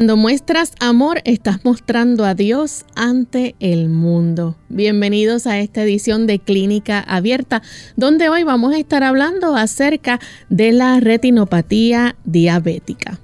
Cuando muestras amor, estás mostrando a Dios ante el mundo. Bienvenidos a esta edición de Clínica Abierta, donde hoy vamos a estar hablando acerca de la retinopatía diabética.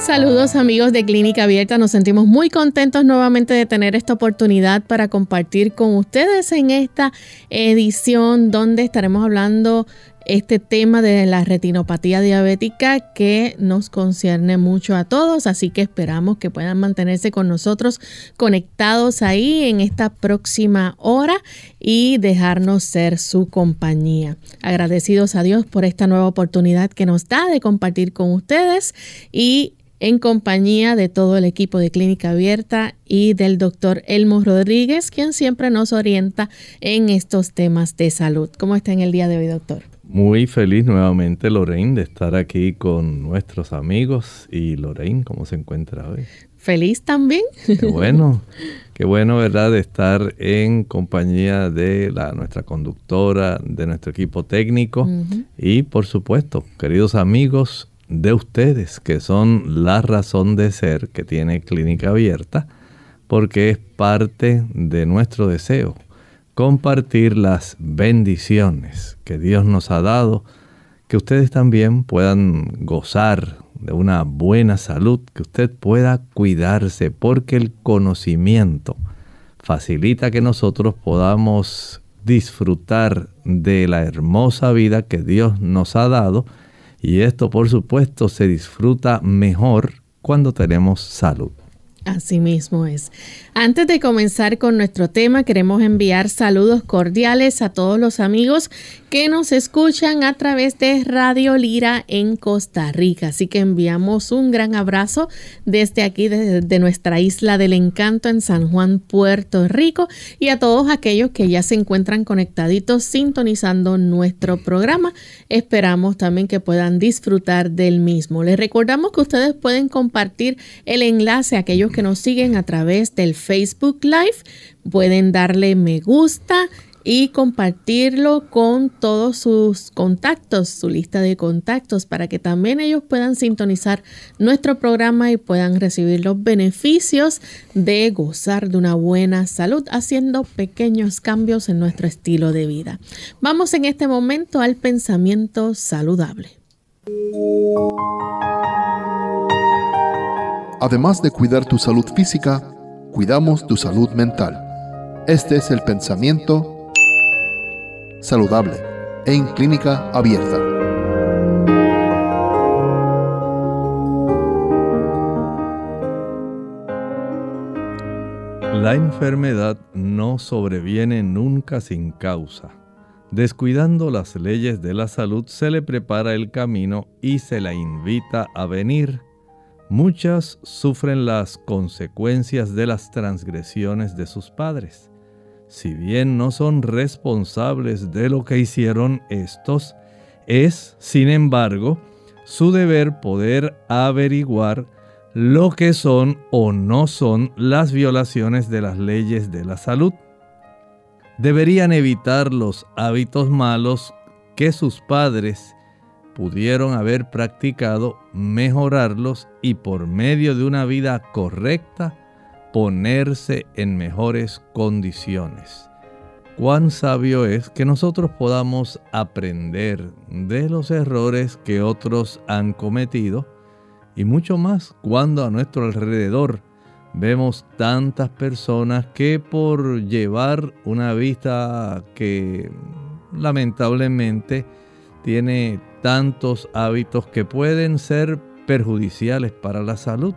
Saludos amigos de Clínica Abierta, nos sentimos muy contentos nuevamente de tener esta oportunidad para compartir con ustedes en esta edición donde estaremos hablando este tema de la retinopatía diabética que nos concierne mucho a todos, así que esperamos que puedan mantenerse con nosotros conectados ahí en esta próxima hora y dejarnos ser su compañía. Agradecidos a Dios por esta nueva oportunidad que nos da de compartir con ustedes y en compañía de todo el equipo de Clínica Abierta y del doctor Elmo Rodríguez, quien siempre nos orienta en estos temas de salud. ¿Cómo está en el día de hoy, doctor? Muy feliz nuevamente, Lorraine, de estar aquí con nuestros amigos. Y Lorraine, ¿cómo se encuentra hoy? Feliz también. Qué bueno, qué bueno, ¿verdad? De estar en compañía de la, nuestra conductora, de nuestro equipo técnico y, por supuesto, queridos amigos, de ustedes, que son la razón de ser que tiene Clínica Abierta, porque es parte de nuestro deseo compartir las bendiciones que Dios nos ha dado, que ustedes también puedan gozar de una buena salud, que usted pueda cuidarse, porque el conocimiento facilita que nosotros podamos disfrutar de la hermosa vida que Dios nos ha dado y esto, por supuesto, se disfruta mejor cuando tenemos salud. Así mismo es. Antes de comenzar con nuestro tema, queremos enviar saludos cordiales a todos los amigos que nos escuchan a través de Radio Lira en Costa Rica. Así que enviamos un gran abrazo desde aquí, desde nuestra isla del encanto en San Juan, Puerto Rico, y a todos aquellos que ya se encuentran conectaditos sintonizando nuestro programa. Esperamos también que puedan disfrutar del mismo. Les recordamos que ustedes pueden compartir el enlace a aquellos que nos siguen a través del Facebook Live. Pueden darle me gusta y compartirlo con todos sus contactos, su lista de contactos, para que también ellos puedan sintonizar nuestro programa y puedan recibir los beneficios de gozar de una buena salud haciendo pequeños cambios en nuestro estilo de vida. Vamos en este momento al pensamiento saludable. Además de cuidar tu salud física, cuidamos tu salud mental. Este es el pensamiento saludable en clínica abierta. La enfermedad no sobreviene nunca sin causa. Descuidando las leyes de la salud se le prepara el camino y se la invita a venir Muchas sufren las consecuencias de las transgresiones de sus padres. Si bien no son responsables de lo que hicieron estos, es, sin embargo, su deber poder averiguar lo que son o no son las violaciones de las leyes de la salud. Deberían evitar los hábitos malos que sus padres pudieron haber practicado, mejorarlos y por medio de una vida correcta ponerse en mejores condiciones. Cuán sabio es que nosotros podamos aprender de los errores que otros han cometido y mucho más cuando a nuestro alrededor vemos tantas personas que por llevar una vida que lamentablemente tiene tantos hábitos que pueden ser perjudiciales para la salud.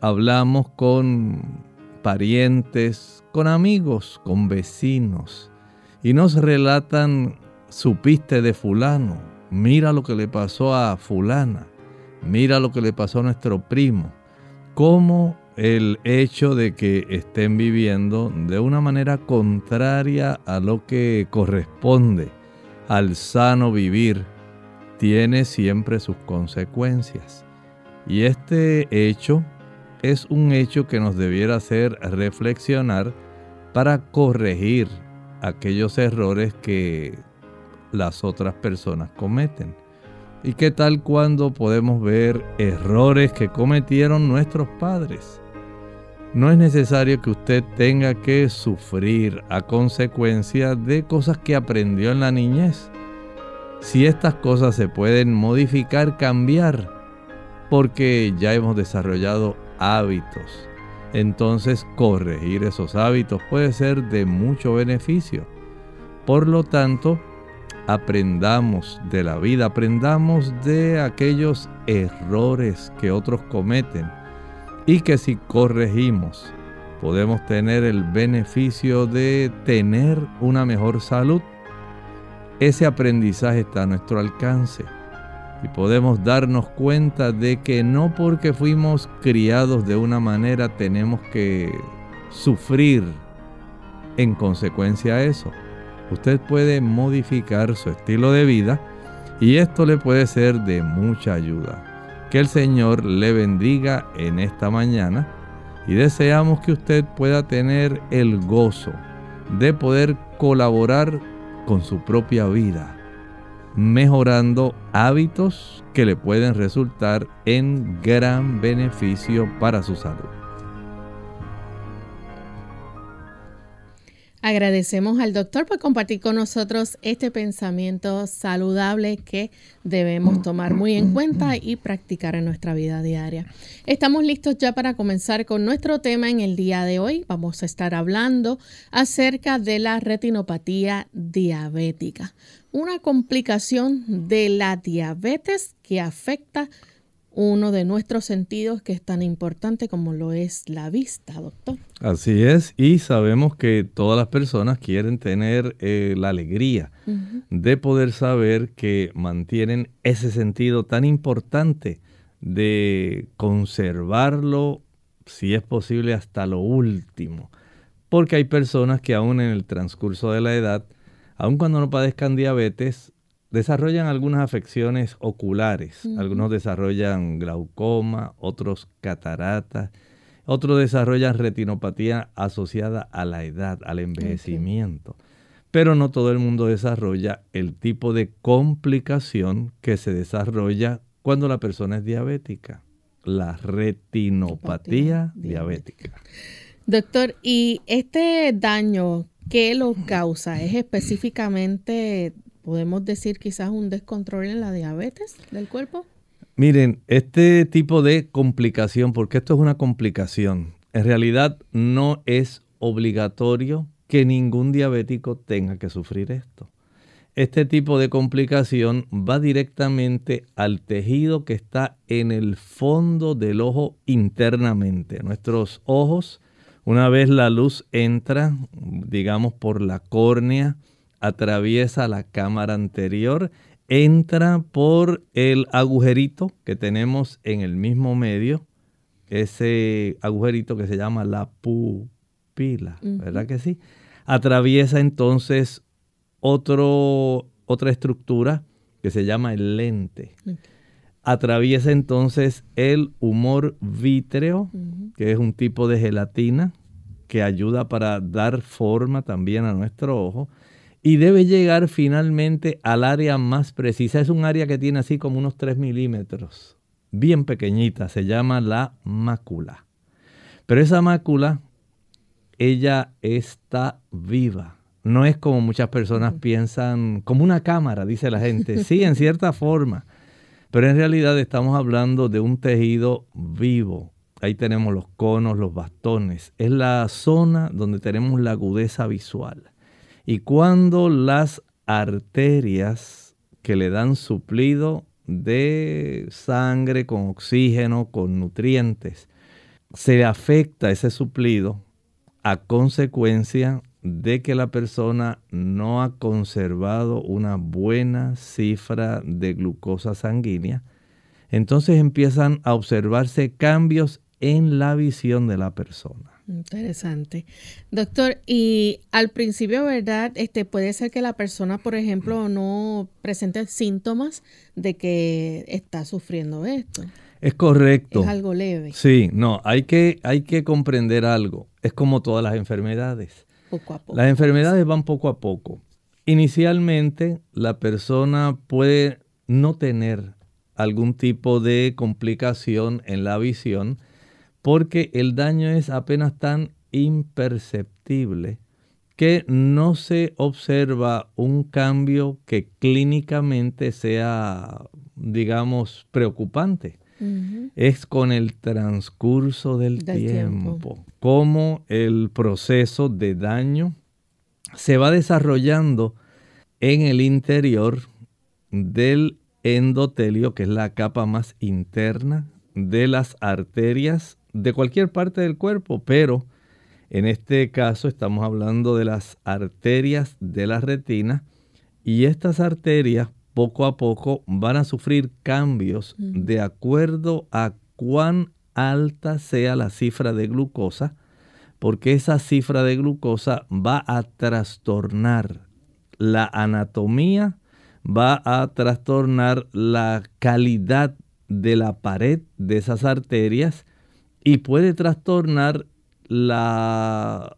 hablamos con parientes, con amigos, con vecinos, y nos relatan, supiste de fulano, mira lo que le pasó a fulana, mira lo que le pasó a nuestro primo, cómo el hecho de que estén viviendo de una manera contraria a lo que corresponde al sano vivir tiene siempre sus consecuencias. Y este hecho es un hecho que nos debiera hacer reflexionar para corregir aquellos errores que las otras personas cometen. ¿Y qué tal cuando podemos ver errores que cometieron nuestros padres? No es necesario que usted tenga que sufrir a consecuencia de cosas que aprendió en la niñez. Si estas cosas se pueden modificar, cambiar, porque ya hemos desarrollado hábitos, entonces corregir esos hábitos puede ser de mucho beneficio. Por lo tanto, aprendamos de la vida, aprendamos de aquellos errores que otros cometen y que si corregimos podemos tener el beneficio de tener una mejor salud. Ese aprendizaje está a nuestro alcance y podemos darnos cuenta de que no porque fuimos criados de una manera tenemos que sufrir en consecuencia a eso. Usted puede modificar su estilo de vida y esto le puede ser de mucha ayuda. Que el Señor le bendiga en esta mañana y deseamos que usted pueda tener el gozo de poder colaborar con su propia vida, mejorando hábitos que le pueden resultar en gran beneficio para su salud. Agradecemos al doctor por compartir con nosotros este pensamiento saludable que debemos tomar muy en cuenta y practicar en nuestra vida diaria. Estamos listos ya para comenzar con nuestro tema en el día de hoy. Vamos a estar hablando acerca de la retinopatía diabética, una complicación de la diabetes que afecta uno de nuestros sentidos que es tan importante como lo es la vista, doctor. Así es, y sabemos que todas las personas quieren tener eh, la alegría de poder saber que mantienen ese sentido tan importante de conservarlo, si es posible, hasta lo último. Porque hay personas que aún en el transcurso de la edad, aun cuando no padezcan diabetes, desarrollan algunas afecciones oculares. Algunos desarrollan glaucoma, otros cataratas, otros desarrollan retinopatía asociada a la edad, al envejecimiento. Pero no todo el mundo desarrolla el tipo de complicación que se desarrolla cuando la persona es diabética, la retinopatía diabética. Doctor, ¿y este daño qué lo causa? ¿Es específicamente ¿Podemos decir quizás un descontrol en la diabetes del cuerpo? Miren, este tipo de complicación, porque esto es una complicación, en realidad no es obligatorio que ningún diabético tenga que sufrir esto. Este tipo de complicación va directamente al tejido que está en el fondo del ojo internamente. Nuestros ojos, una vez la luz entra, digamos, por la córnea, atraviesa la cámara anterior, entra por el agujerito que tenemos en el mismo medio, ese agujerito que se llama la pupila, ¿verdad que sí? Atraviesa entonces otro, otra estructura que se llama el lente. Atraviesa entonces el humor vítreo, que es un tipo de gelatina que ayuda para dar forma también a nuestro ojo y debe llegar finalmente al área más precisa. Es un área que tiene así como unos 3 milímetros, bien pequeñita, se llama la mácula. Pero esa mácula, ella está viva. No es como muchas personas piensan, como una cámara, dice la gente. Sí, en cierta forma. Pero en realidad estamos hablando de un tejido vivo. Ahí tenemos los conos, los bastones. Es la zona donde tenemos la agudeza visual. Y cuando las arterias que le dan suplido de sangre con oxígeno, con nutrientes, se afecta ese suplido a consecuencia de que la persona no ha conservado una buena cifra de glucosa sanguínea, entonces empiezan a observarse cambios en la visión de la persona. Interesante. Doctor, y al principio, ¿verdad? Este puede ser que la persona, por ejemplo, no presente síntomas de que está sufriendo esto. Es correcto. Es algo leve. Sí, no, hay que, hay que comprender algo. Es como todas las enfermedades. Poco a poco. Las enfermedades van poco a poco. Inicialmente, la persona puede no tener algún tipo de complicación en la visión porque el daño es apenas tan imperceptible que no se observa un cambio que clínicamente sea, digamos, preocupante. Es con el transcurso del, tiempo, tiempo, cómo el proceso de daño se va desarrollando en el interior del endotelio, que es la capa más interna de las arterias de cualquier parte del cuerpo, pero en este caso estamos hablando de las arterias de la retina y estas arterias poco a poco van a sufrir cambios de acuerdo a cuán alta sea la cifra de glucosa, porque esa cifra de glucosa va a trastornar la anatomía, va a trastornar la calidad de la pared de esas arterias y puede trastornar la,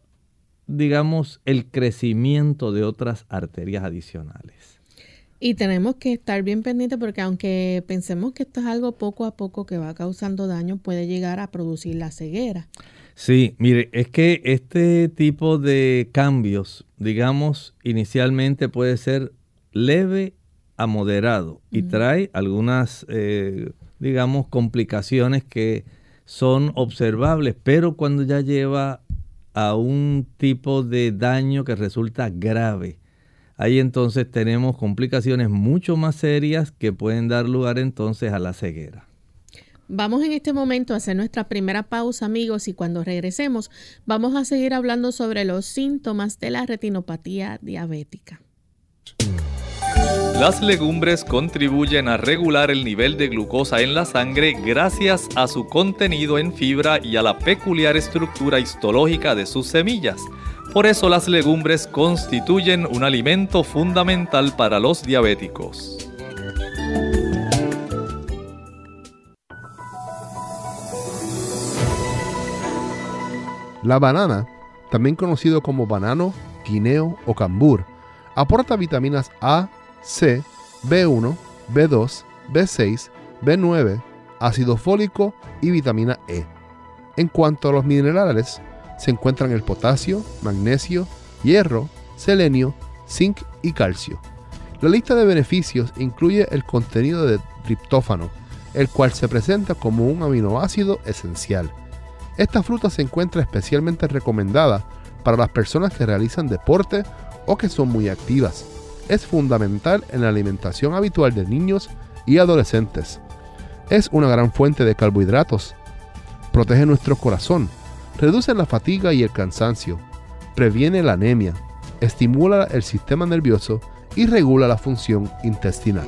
digamos, el crecimiento de otras arterias adicionales. Y tenemos que estar bien pendientes porque aunque pensemos que esto es algo poco a poco que va causando daño, puede llegar a producir la ceguera. Sí, mire, es que este tipo de cambios, digamos, inicialmente puede ser leve a moderado y trae algunas, eh, digamos, complicaciones que son observables, pero cuando ya lleva a un tipo de daño que resulta grave, ahí entonces tenemos complicaciones mucho más serias que pueden dar lugar entonces a la ceguera. Vamos en este momento a hacer nuestra primera pausa, amigos, y cuando regresemos vamos a seguir hablando sobre los síntomas de la retinopatía diabética. Las legumbres contribuyen a regular el nivel de glucosa en la sangre gracias a su contenido en fibra y a la peculiar estructura histológica de sus semillas. Por eso las legumbres constituyen un alimento fundamental para los diabéticos. La banana, también conocido como banano, guineo o cambur, aporta vitaminas A, C, B1, B2, B6, B9, ácido fólico y vitamina E. En cuanto a los minerales, se encuentran el potasio, magnesio, hierro, selenio, zinc y calcio. La lista de beneficios incluye el contenido de triptófano, el cual se presenta como un aminoácido esencial. Esta fruta se encuentra especialmente recomendada para las personas que realizan deporte o que son muy activas es fundamental en la alimentación habitual de niños y adolescentes. Es una gran fuente de carbohidratos. Protege nuestro corazón, reduce la fatiga y el cansancio, previene la anemia, estimula el sistema nervioso y regula la función intestinal.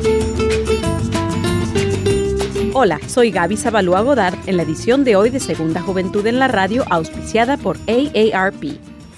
Hola, soy Gaby Zabalúa Godard en la edición de hoy de Segunda Juventud en la Radio, auspiciada por AARP.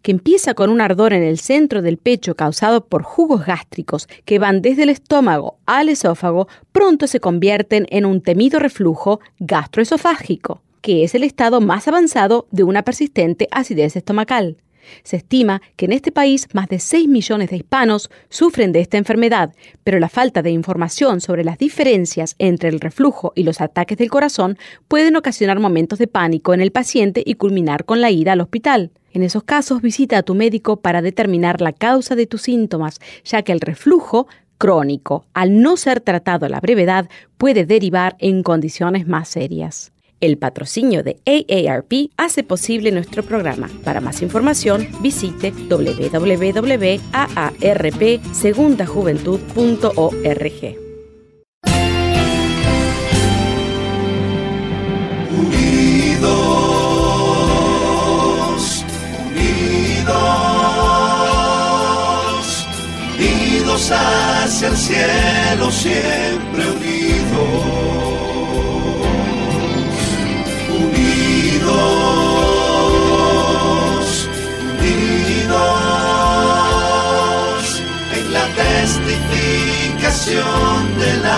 que empieza con un ardor en el centro del pecho causado por jugos gástricos que van desde el estómago al esófago, pronto se convierten en un temido reflujo gastroesofágico, que es el estado más avanzado de una persistente acidez estomacal. Se estima que en este país más de 6 millones de hispanos sufren de esta enfermedad, pero la falta de información sobre las diferencias entre el reflujo y los ataques del corazón pueden ocasionar momentos de pánico en el paciente y culminar con la ida al hospital. En esos casos visita a tu médico para determinar la causa de tus síntomas, ya que el reflujo crónico, al no ser tratado a la brevedad, puede derivar en condiciones más serias. El patrocinio de AARP hace posible nuestro programa. Para más información, visite www.aarpsegundajuventud.org. hacia el cielo, siempre unidos. Unidos, unidos en la testificación de la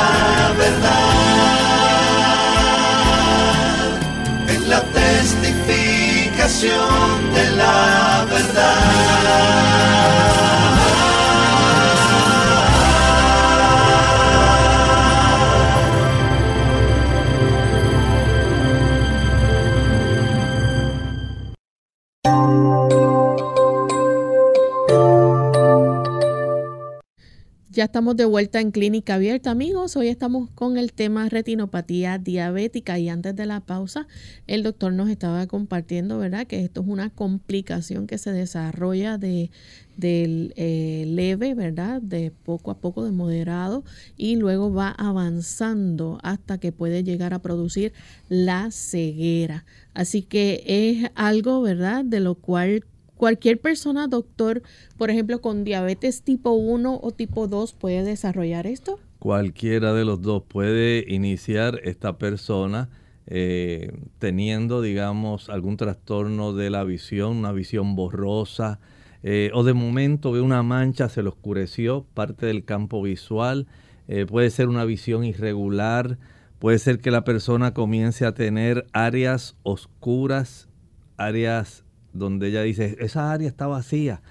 Ya estamos de vuelta en Clínica Abierta, amigos. Hoy estamos con el tema retinopatía diabética y antes de la pausa, el doctor nos estaba compartiendo, ¿verdad? Que esto es una complicación que se desarrolla de del eh, leve, ¿verdad? De poco a poco, de moderado, y luego va avanzando hasta que puede llegar a producir la ceguera. Así que es algo, ¿verdad? De lo cual Cualquier persona, doctor, por ejemplo, con diabetes tipo 1 o tipo 2, puede desarrollar esto? Cualquiera de los dos puede iniciar esta persona eh, teniendo, digamos, algún trastorno de la visión, una visión borrosa, eh, o de momento ve una mancha, se le oscureció parte del campo visual, eh, puede ser una visión irregular, puede ser que la persona comience a tener áreas oscuras, áreas donde ella dice, esa área está vacía.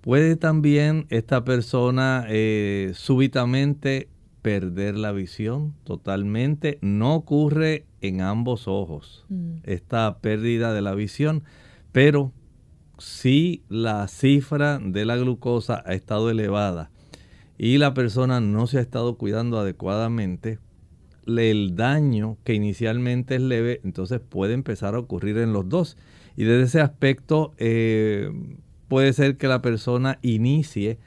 Puede también esta persona eh, súbitamente perder la visión totalmente. No ocurre en ambos ojos mm. esta pérdida de la visión, pero si la cifra de la glucosa ha estado elevada y la persona no se ha estado cuidando adecuadamente, el daño que inicialmente es leve, entonces puede empezar a ocurrir en los dos. Y desde ese aspecto eh, puede ser que la persona inicie,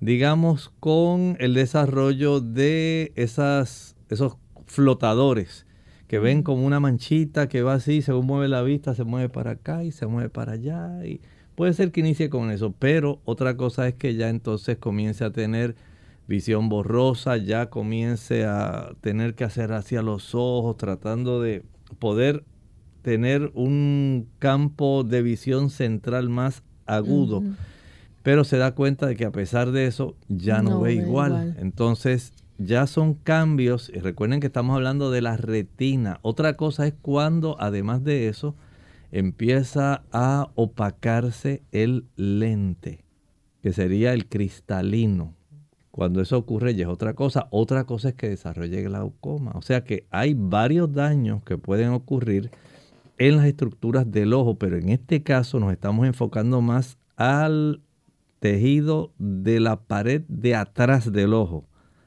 digamos, con el desarrollo de esas, esos flotadores que ven como una manchita que va así, según mueve la vista, se mueve para acá y se mueve para allá. Y puede ser que inicie con eso, pero otra cosa es que ya entonces comience a tener visión borrosa, ya comience a tener que hacer hacia los ojos, tratando de poder tener un campo de visión central más agudo. Pero se da cuenta de que a pesar de eso ya no, ve, igual. Entonces ya son cambios, y recuerden que estamos hablando de la retina. Otra cosa es cuando además de eso empieza a opacarse el lente, que sería el cristalino. Cuando eso ocurre ya es otra cosa. Otra cosa es que desarrolle glaucoma. O sea que hay varios daños que pueden ocurrir en las estructuras del ojo, pero en este caso nos estamos enfocando más al tejido de la pared de atrás del ojo,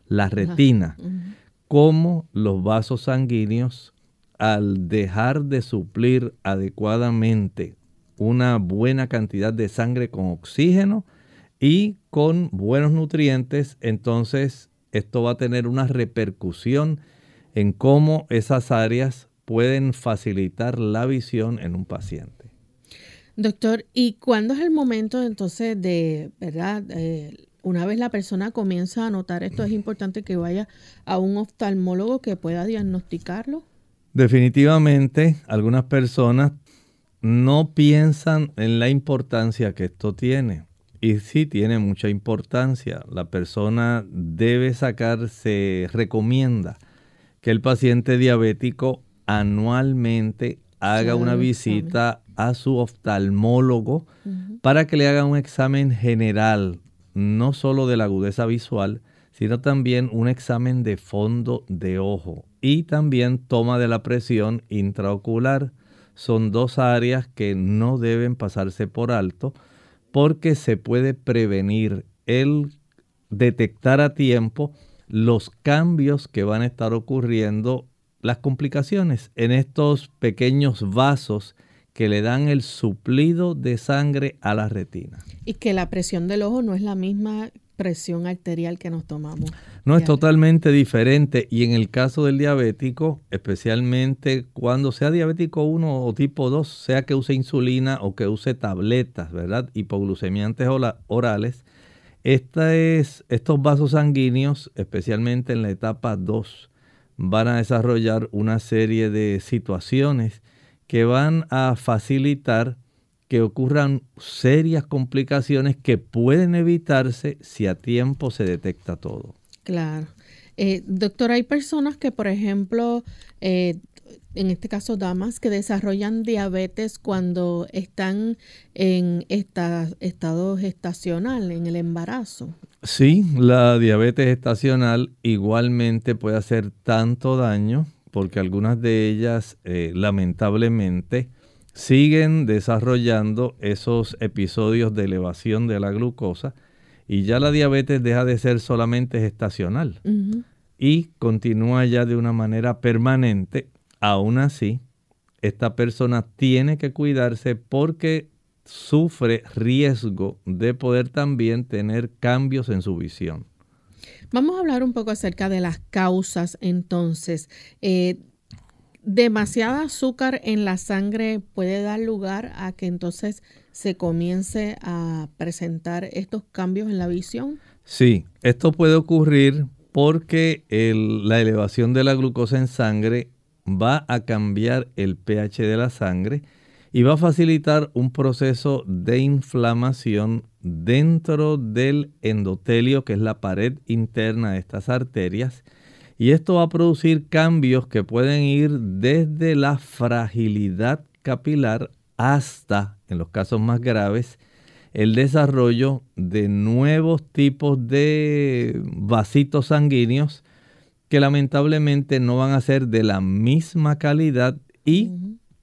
la retina, como los vasos sanguíneos al dejar de suplir adecuadamente una buena cantidad de sangre con oxígeno y con buenos nutrientes, entonces esto va a tener una repercusión en cómo esas áreas pueden facilitar la visión en un paciente. Doctor, ¿y cuándo es el momento entonces de, verdad, eh, una vez la persona comienza a notar esto, es importante que vaya a un oftalmólogo que pueda diagnosticarlo? Definitivamente, algunas personas no piensan en la importancia que esto tiene. Y sí tiene mucha importancia. La persona debe sacar, se recomienda que el paciente diabético anualmente haga una visita a su oftalmólogo para que le haga un examen general, no solo de la agudeza visual, sino también un examen de fondo de ojo y también toma de la presión intraocular. Son dos áreas que no deben pasarse por alto porque se puede prevenir el detectar a tiempo los cambios que van a estar ocurriendo, las complicaciones en estos pequeños vasos que le dan el suplido de sangre a la retina. Y que la presión del ojo no es la misma presión arterial que nos tomamos. No, es totalmente diferente y en el caso del diabético, especialmente cuando sea diabético 1 o tipo 2, sea que use insulina o que use tabletas, ¿verdad? Hipoglucemiantes orales, esta es, estos vasos sanguíneos, especialmente en la etapa 2, van a desarrollar una serie de situaciones que van a facilitar que ocurran serias complicaciones que pueden evitarse si a tiempo se detecta todo. Claro. Eh, doctor, hay personas que, por ejemplo, eh, en este caso damas, que desarrollan diabetes cuando están en esta, estado gestacional, en el embarazo. Sí, la diabetes estacional igualmente puede hacer tanto daño porque algunas de ellas eh, lamentablemente siguen desarrollando esos episodios de elevación de la glucosa y ya la diabetes deja de ser solamente gestacional y continúa ya de una manera permanente. Aún así, esta persona tiene que cuidarse porque sufre riesgo de poder también tener cambios en su visión. Vamos a hablar un poco acerca de las causas entonces. Eh, demasiada azúcar en la sangre puede dar lugar a que entonces se comience a presentar estos cambios en la visión. Sí, esto puede ocurrir porque la elevación de la glucosa en sangre va a cambiar el pH de la sangre y va a facilitar un proceso de inflamación dentro del endotelio, que es la pared interna de estas arterias. Y esto va a producir cambios que pueden ir desde la fragilidad capilar hasta, en los casos más graves, el desarrollo de nuevos tipos de vasitos sanguíneos que lamentablemente no van a ser de la misma calidad y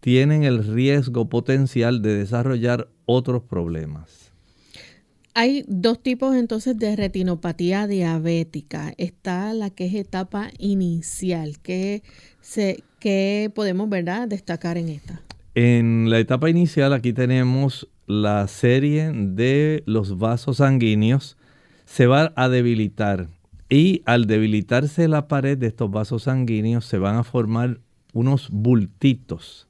tienen el riesgo potencial de desarrollar otros problemas. Hay dos tipos entonces de retinopatía diabética. Está la que es etapa inicial. ¿Qué, se, podemos ¿verdad? destacar en esta? En la etapa inicial aquí tenemos la serie de los vasos sanguíneos. Se va a debilitar y al debilitarse la pared de estos vasos sanguíneos se van a formar unos bultitos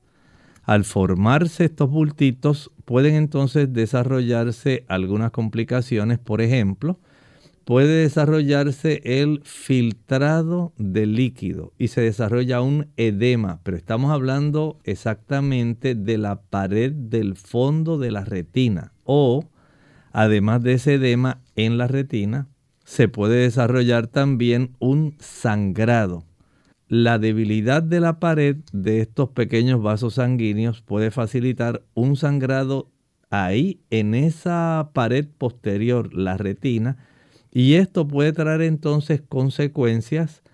al formarse estos bultitos pueden entonces desarrollarse algunas complicaciones, por ejemplo, puede desarrollarse el filtrado de líquido y se desarrolla un edema, pero estamos hablando exactamente de la pared del fondo de la retina. O además de ese edema en la retina, se puede desarrollar también un sangrado la debilidad de la pared de estos pequeños vasos sanguíneos puede facilitar un sangrado ahí en esa pared posterior, la retina, y esto puede traer entonces consecuencias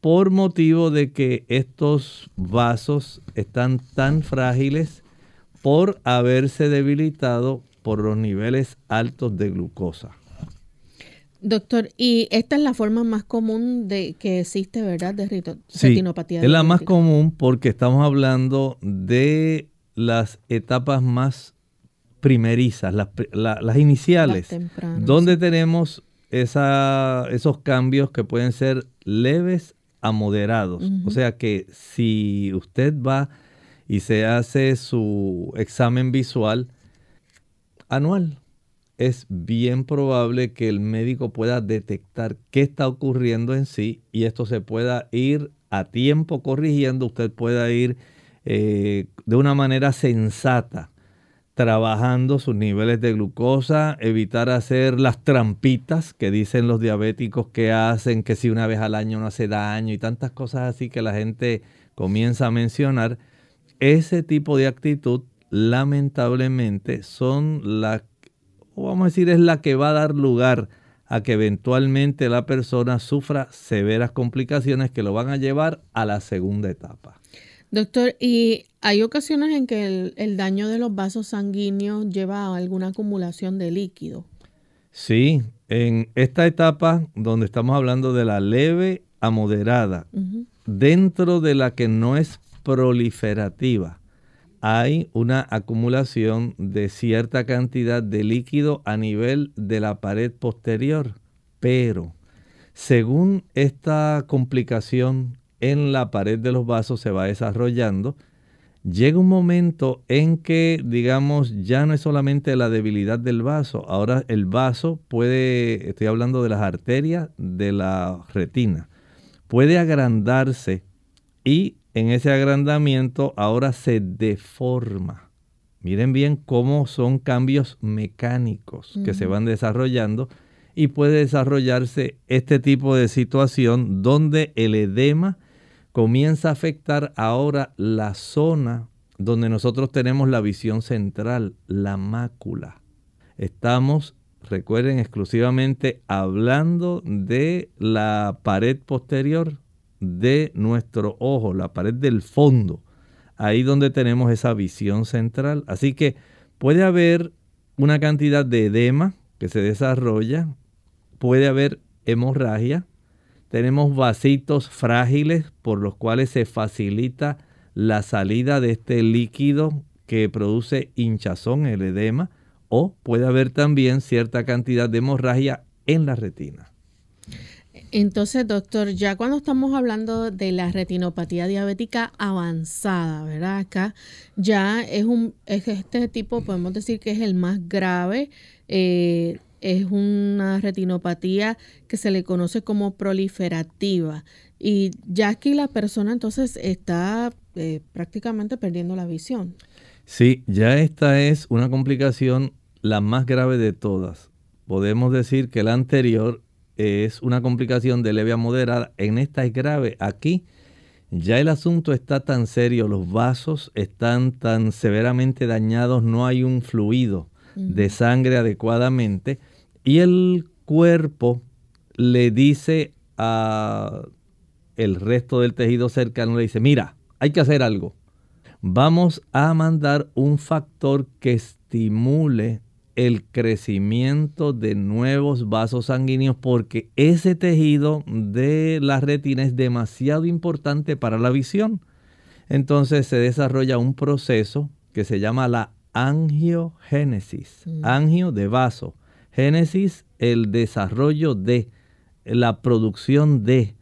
por motivo de que estos vasos están tan frágiles por haberse debilitado por los niveles altos de glucosa. Doctor, y esta es la forma más común de que existe, ¿verdad? De retinopatía. es la más común porque estamos hablando de las etapas más primerizas, las, iniciales, donde tenemos esos cambios que pueden ser leves a moderados. O sea que si usted va y se hace su examen visual anual, es bien probable que el médico pueda detectar qué está ocurriendo en sí y esto se pueda ir a tiempo corrigiendo, usted pueda ir eh, de una manera sensata trabajando sus niveles de glucosa, evitar hacer las trampitas que dicen los diabéticos que hacen, que si una vez al año no hace daño y tantas cosas así que la gente comienza a mencionar. Ese tipo de actitud lamentablemente son la, vamos a decir, es la que va a dar lugar a que eventualmente la persona sufra severas complicaciones que lo van a llevar a la segunda etapa. Doctor, ¿y hay ocasiones en que el, daño de los vasos sanguíneos lleva a alguna acumulación de líquido? Sí, en esta etapa donde estamos hablando de la leve a moderada, dentro de la que no es proliferativa, hay una acumulación de cierta cantidad de líquido a nivel de la pared posterior, pero según esta complicación en la pared de los vasos se va desarrollando, llega un momento en que, digamos, ya no es solamente la debilidad del vaso, ahora el vaso puede, estoy hablando de las arterias de la retina, puede agrandarse y en ese agrandamiento ahora se deforma. Miren bien cómo son cambios mecánicos que se van desarrollando y puede desarrollarse este tipo de situación donde el edema comienza a afectar ahora la zona donde nosotros tenemos la visión central, la mácula. Estamos, recuerden, exclusivamente hablando de la pared posterior de nuestro ojo, la pared del fondo, ahí donde tenemos esa visión central. Así que puede haber una cantidad de edema que se desarrolla, puede haber hemorragia, tenemos vasitos frágiles por los cuales se facilita la salida de este líquido que produce hinchazón, el edema, o puede haber también cierta cantidad de hemorragia en la retina. Entonces, doctor, ya cuando estamos hablando de la retinopatía diabética avanzada, ¿verdad? Acá ya es un es este tipo, podemos decir que es el más grave. Eh, es una retinopatía que se le conoce como proliferativa. Y ya aquí la persona entonces está eh, prácticamente perdiendo la visión. Sí, ya esta es una complicación la más grave de todas. Podemos decir que la anterior es una complicación de leve a moderada. En esta es grave. Aquí ya el asunto está tan serio, los vasos están tan severamente dañados, no hay un fluido de sangre adecuadamente y el cuerpo le dice a el resto del tejido cercano, le dice, mira, hay que hacer algo. Vamos a mandar un factor que estimule el crecimiento de nuevos vasos sanguíneos porque ese tejido de la retina es demasiado importante para la visión. Entonces se desarrolla un proceso que se llama la angiogénesis, mm. angio de vaso, génesis el desarrollo de, la producción de,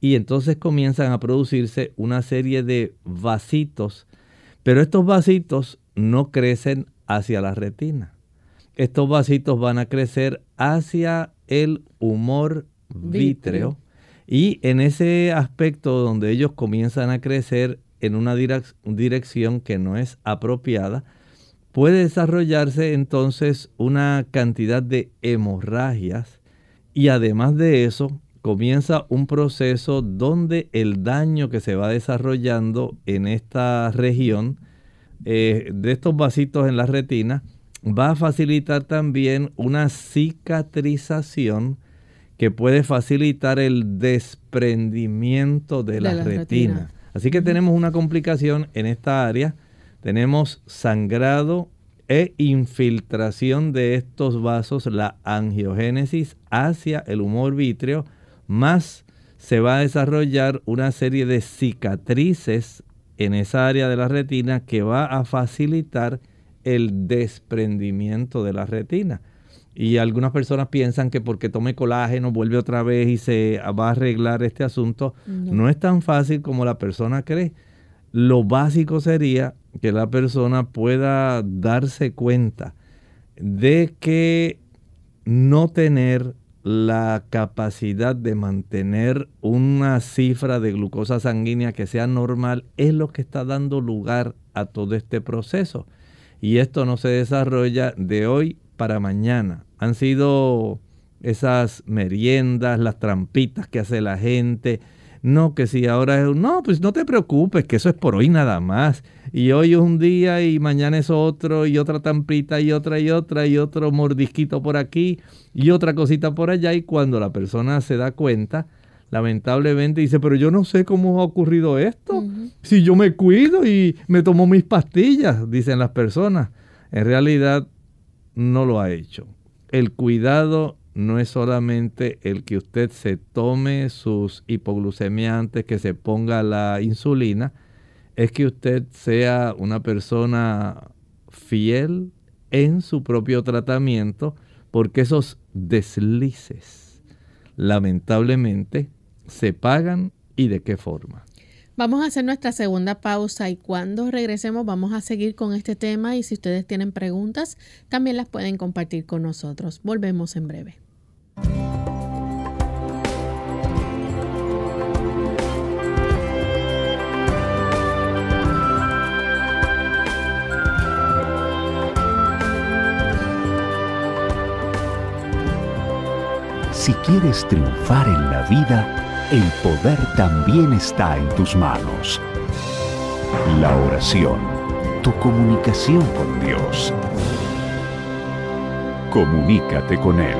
y entonces comienzan a producirse una serie de vasitos, pero estos vasitos no crecen hacia la retina. Estos vasitos van a crecer hacia el humor vítreo y en ese aspecto donde ellos comienzan a crecer en una dirección que no es apropiada, puede desarrollarse entonces una cantidad de hemorragias y además de eso comienza un proceso donde el daño que se va desarrollando en esta región eh, de estos vasitos en la retina va a facilitar también una cicatrización que puede facilitar el desprendimiento de, la, retina. Así que tenemos una complicación en esta área. Tenemos sangrado e infiltración de estos vasos, la angiogénesis hacia el humor vítreo, más se va a desarrollar una serie de cicatrices en esa área de la retina que va a facilitar el desprendimiento de la retina. Y algunas personas piensan que porque tome colágeno vuelve otra vez y se va a arreglar este asunto. No. es tan fácil como la persona cree. Lo básico sería que la persona pueda darse cuenta de que no tener la capacidad de mantener una cifra de glucosa sanguínea que sea normal es lo que está dando lugar a todo este proceso. Y esto no se desarrolla de hoy para mañana. Han sido esas meriendas, las trampitas que hace la gente. No, que si ahora es, no, pues no te preocupes, que eso es por hoy nada más. Y hoy es un día y mañana es otro y otra trampita y otra y otra y otro mordisquito por aquí y otra cosita por allá. Y cuando la persona se da cuenta, lamentablemente dice, pero yo no sé cómo ha ocurrido esto. Si yo me cuido y me tomo mis pastillas, dicen las personas. En realidad no lo ha hecho. El cuidado no es solamente el que usted se tome sus hipoglucemiantes, que se ponga la insulina, es que usted sea una persona fiel en su propio tratamiento, porque esos deslices lamentablemente se pagan y de qué forma. Vamos a hacer nuestra segunda pausa y cuando regresemos vamos a seguir con este tema y si ustedes tienen preguntas también las pueden compartir con nosotros. Volvemos en breve. Si quieres triunfar en la vida, el poder también está en tus manos. La oración, tu comunicación con Dios. Comunícate con Él.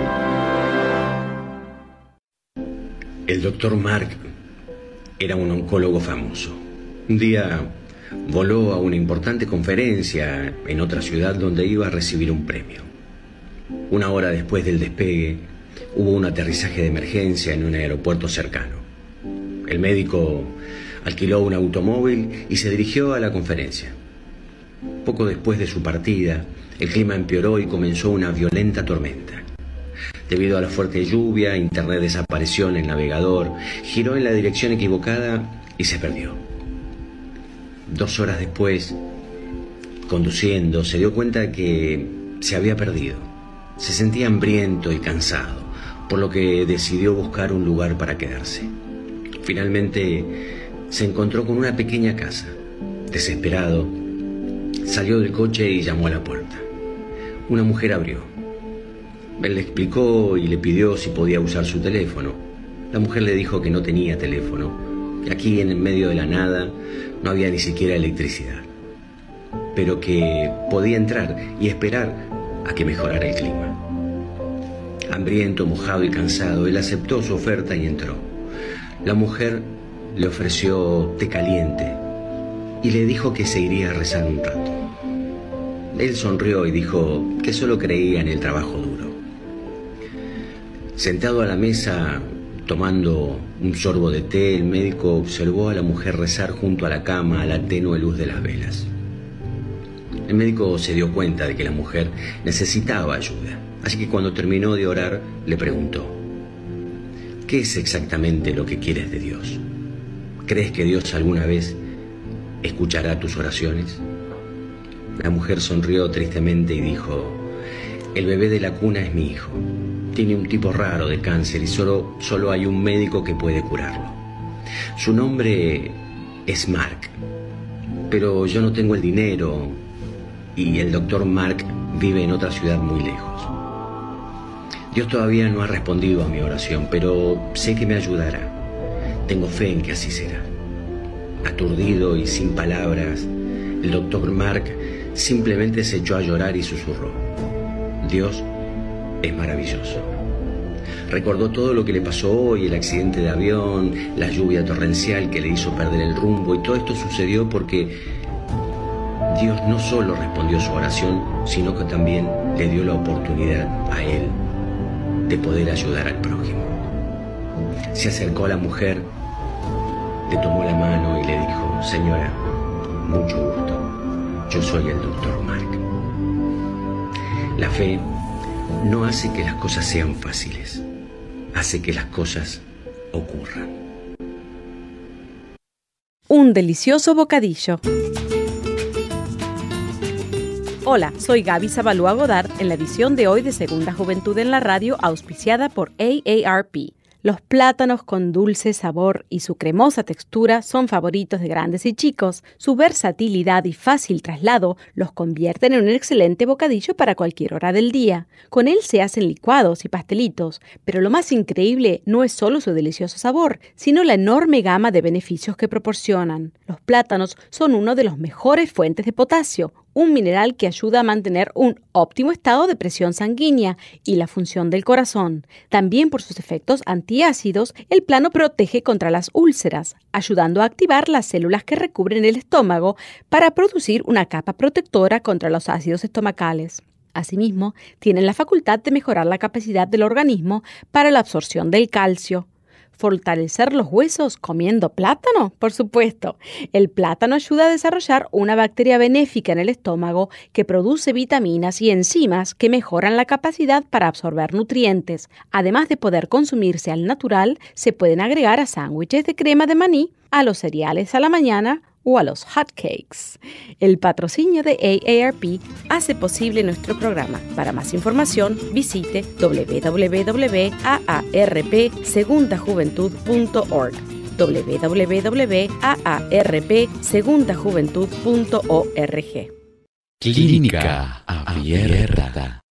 El doctor Mark era un oncólogo famoso. Un día voló a una importante conferencia en otra ciudad donde iba a recibir un premio. Una hora después del despegue, hubo un aterrizaje de emergencia en un aeropuerto cercano. El médico alquiló un automóvil y se dirigió a la conferencia. Poco después de su partida, el clima empeoró y comenzó una violenta tormenta. Debido a la fuerte lluvia, Internet desapareció en el navegador, giró en la dirección equivocada y se perdió. Dos horas después, conduciendo, se dio cuenta que se había perdido. Se sentía hambriento y cansado, por lo que decidió buscar un lugar para quedarse. Finalmente se encontró con una pequeña casa. Desesperado, salió del coche y llamó a la puerta. Una mujer abrió. Él le explicó y le pidió si podía usar su teléfono. La mujer le dijo que no tenía teléfono. Y aquí en el medio de la nada no había ni siquiera electricidad. Pero que podía entrar y esperar a que mejorara el clima. Hambriento, mojado y cansado, él aceptó su oferta y entró. La mujer le ofreció té caliente y le dijo que se iría a rezar un rato. Él sonrió y dijo que solo creía en el trabajo duro. Sentado a la mesa, tomando un sorbo de té, el médico observó a la mujer rezar junto a la cama a la tenue luz de las velas. El médico se dio cuenta de que la mujer necesitaba ayuda, así que cuando terminó de orar le preguntó, ¿Qué es exactamente lo que quieres de Dios? ¿Crees que Dios alguna vez escuchará tus oraciones? La mujer sonrió tristemente y dijo, el bebé de la cuna es mi hijo. Tiene un tipo raro de cáncer y solo, solo hay un médico que puede curarlo. Su nombre es Mark, pero yo no tengo el dinero y el doctor Mark vive en otra ciudad muy lejos. Dios todavía no ha respondido a mi oración, pero sé que me ayudará. Tengo fe en que así será. Aturdido y sin palabras, el doctor Mark simplemente se echó a llorar y susurró. Dios es maravilloso. Recordó todo lo que le pasó hoy, el accidente de avión, la lluvia torrencial que le hizo perder el rumbo y todo esto sucedió porque Dios no solo respondió su oración, sino que también le dio la oportunidad a él de poder ayudar al prójimo. Se acercó a la mujer, le tomó la mano y le dijo, señora, mucho gusto, yo soy el doctor Mark. La fe no hace que las cosas sean fáciles, hace que las cosas ocurran. Un delicioso bocadillo. Hola, soy Gaby Zabalúa Godard en la edición de hoy de Segunda Juventud en la Radio, auspiciada por AARP. Los plátanos con dulce sabor y su cremosa textura son favoritos de grandes y chicos. Su versatilidad y fácil traslado los convierten en un excelente bocadillo para cualquier hora del día. Con él se hacen licuados y pastelitos, pero lo más increíble no es solo su delicioso sabor, sino la enorme gama de beneficios que proporcionan. Los plátanos son uno de los mejores fuentes de potasio, un mineral que ayuda a mantener un óptimo estado de presión sanguínea y la función del corazón. También por sus efectos antiácidos, el plano protege contra las úlceras, ayudando a activar las células que recubren el estómago para producir una capa protectora contra los ácidos estomacales. Asimismo, tienen la facultad de mejorar la capacidad del organismo para la absorción del calcio, fortalecer los huesos comiendo plátano? Por supuesto. El plátano ayuda a desarrollar una bacteria benéfica en el estómago que produce vitaminas y enzimas que mejoran la capacidad para absorber nutrientes. Además de poder consumirse al natural, se pueden agregar a sándwiches de crema de maní, a los cereales a la mañana o a los hotcakes. El patrocinio de AARP hace posible nuestro programa. Para más información, visite www.aarpsegundajuventud.org www.aarpsegundajuventud.org Clínica Abierta.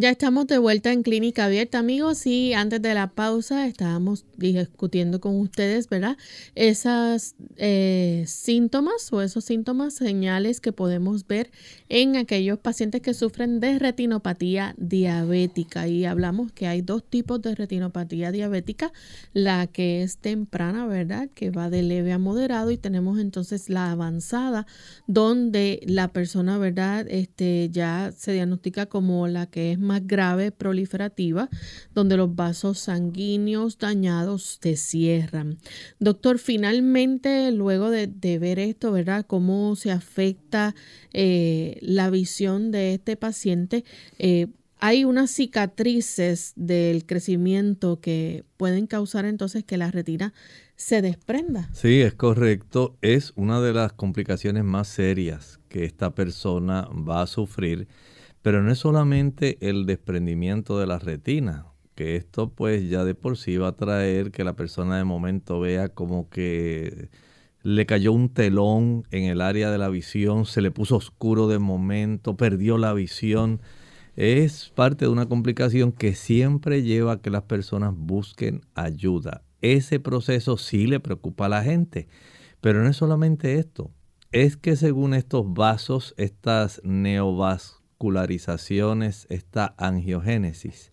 Ya estamos de vuelta en Clínica Abierta, amigos, y antes de la pausa estábamos discutiendo con ustedes, ¿verdad? Esas eh, síntomas o esos síntomas, señales que podemos ver en aquellos pacientes que sufren de retinopatía diabética. Y hablamos que hay dos tipos de retinopatía diabética, la que es temprana, ¿verdad? Que va de leve a moderado y tenemos entonces la avanzada, donde la persona, ¿verdad? Este ya se diagnostica como la que es más grave proliferativa, donde los vasos sanguíneos dañados se cierran. Doctor, finalmente, luego de, ver esto, ¿verdad? ¿Cómo se afecta eh, la visión de este paciente? Eh, hay unas cicatrices del crecimiento que pueden causar entonces que la retina se desprenda. Sí, es correcto. Es una de las complicaciones más serias que esta persona va a sufrir pero no es solamente el desprendimiento de la retina, que esto pues ya de por sí va a traer que la persona de momento vea como que le cayó un telón en el área de la visión, se le puso oscuro de momento, perdió la visión. Es parte de una complicación que siempre lleva a que las personas busquen ayuda. Ese proceso sí le preocupa a la gente, pero no es solamente esto. Es que según estos vasos, estas neovas esta angiogénesis,